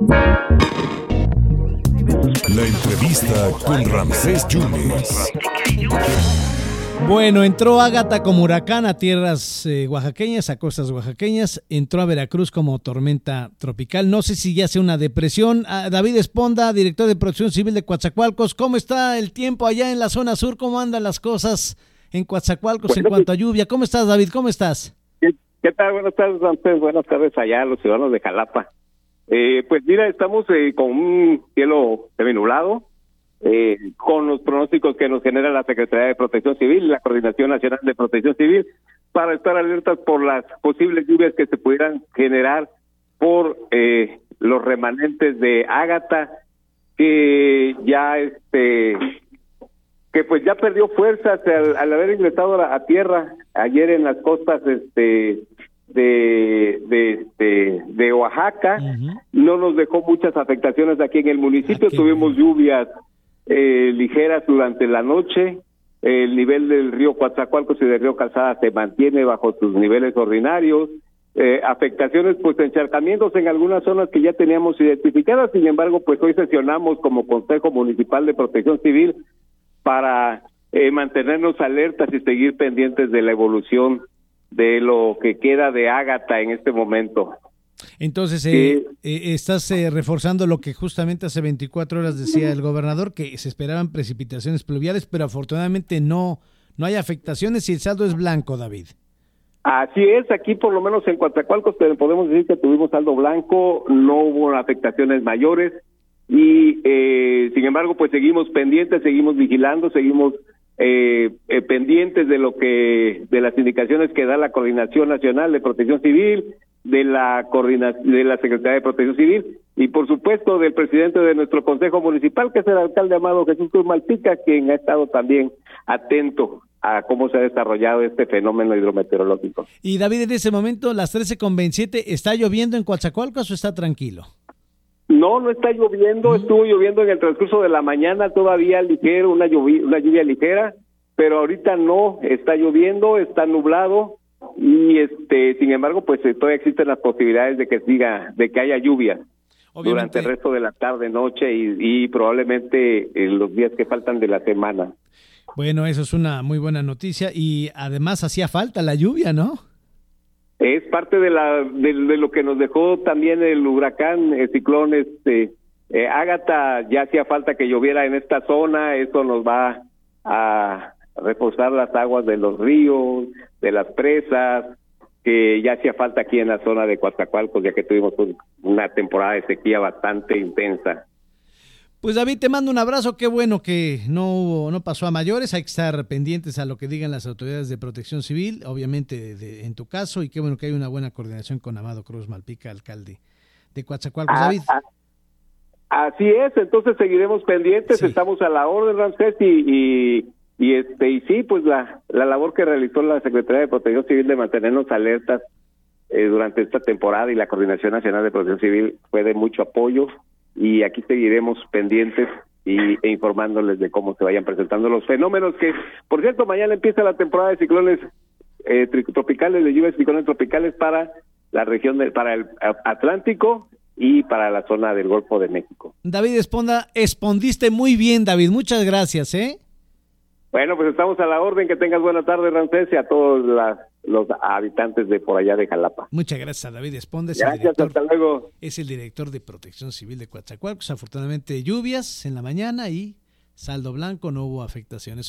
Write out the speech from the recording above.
La entrevista con Ramsés Yunes. Bueno, entró Ágata como huracán a tierras eh, oaxaqueñas, a costas oaxaqueñas, entró a Veracruz como tormenta tropical. No sé si ya sea una depresión. Ah, David Esponda, director de Protección Civil de Coatzacoalcos, ¿cómo está el tiempo allá en la zona sur? ¿Cómo andan las cosas en Coatzacoalcos en cuanto a lluvia? ¿Cómo estás, David? ¿Cómo estás? ¿Qué, qué tal? Buenas tardes, Ramsés. Buenas tardes allá a los ciudadanos de Jalapa. Eh, pues mira, estamos eh, con un cielo seminublado, eh, con los pronósticos que nos genera la Secretaría de Protección Civil la Coordinación Nacional de Protección Civil para estar alertas por las posibles lluvias que se pudieran generar por eh, los remanentes de Ágata que ya este que pues ya perdió fuerzas al, al haber ingresado a, a, tierra ayer en las costas este de de este, de Oaxaca uh -huh. no nos dejó muchas afectaciones aquí en el municipio aquí. tuvimos lluvias eh, ligeras durante la noche. El nivel del río Coatzacoalcos y del río Calzada se mantiene bajo sus niveles ordinarios. Eh, afectaciones, pues encharcamientos en algunas zonas que ya teníamos identificadas. Sin embargo, pues hoy sesionamos como Consejo Municipal de Protección Civil para eh, mantenernos alertas y seguir pendientes de la evolución de lo que queda de Ágata en este momento. Entonces, eh, eh, estás eh, reforzando lo que justamente hace 24 horas decía el gobernador, que se esperaban precipitaciones pluviales, pero afortunadamente no, no hay afectaciones y el saldo es blanco, David. Así es, aquí por lo menos en Coatzacoalcos podemos decir que tuvimos saldo blanco, no hubo afectaciones mayores y eh, sin embargo pues seguimos pendientes, seguimos vigilando, seguimos eh, eh, pendientes de lo que de las indicaciones que da la Coordinación Nacional de Protección Civil, de la coordinación de la Secretaría de Protección Civil y por supuesto del presidente de nuestro Consejo Municipal, que es el alcalde Amado Jesús Cruz Malpica, quien ha estado también atento a cómo se ha desarrollado este fenómeno hidrometeorológico. Y David, en ese momento, las 13 con 27, ¿está lloviendo en Coatzacoalcos o está tranquilo? No, no está lloviendo, estuvo lloviendo en el transcurso de la mañana todavía ligero, una lluvia, una lluvia ligera, pero ahorita no, está lloviendo, está nublado y este, sin embargo, pues todavía existen las posibilidades de que siga, de que haya lluvia Obviamente. durante el resto de la tarde, noche y, y probablemente en los días que faltan de la semana. Bueno, eso es una muy buena noticia y además hacía falta la lluvia, ¿no? Es parte de la de, lo que nos dejó también el huracán, el ciclón, este eh, Ágata, ya hacía falta que lloviera en esta zona, eso nos va a reforzar las aguas de los ríos, de las presas, que ya hacía falta aquí en la zona de Coatzacoalcos, ya que tuvimos un, una temporada de sequía bastante intensa. Pues David, te mando un abrazo, qué bueno que no hubo, no pasó a mayores, hay que estar pendientes a lo que digan las autoridades de protección civil, obviamente de, de, en tu caso, y qué bueno que hay una buena coordinación con Amado Cruz Malpica, alcalde de Coatzacoalcos. Ah, David. Ah, así es, entonces seguiremos pendientes, sí. estamos a la orden, Ramsés, y, y, y, este, y sí, pues la, la labor que realizó la Secretaría de Protección Civil de mantenernos alertas eh, durante esta temporada y la Coordinación Nacional de Protección Civil fue de mucho apoyo y aquí seguiremos pendientes y, e informándoles de cómo se vayan presentando los fenómenos que, por cierto, mañana empieza la temporada de ciclones eh, tropicales, de lluvias ciclones tropicales para la región, de, para el Atlántico y para la zona del Golfo de México. David Esponda, expondiste muy bien, David, muchas gracias, ¿eh? Bueno, pues estamos a la orden, que tengas buena tarde, Ramsés, y a todos las los habitantes de por allá de Jalapa. Muchas gracias a David Espondes. Gracias, director, hasta luego. Es el director de Protección Civil de Coatzacoalcos. Afortunadamente lluvias en la mañana y saldo blanco, no hubo afectaciones.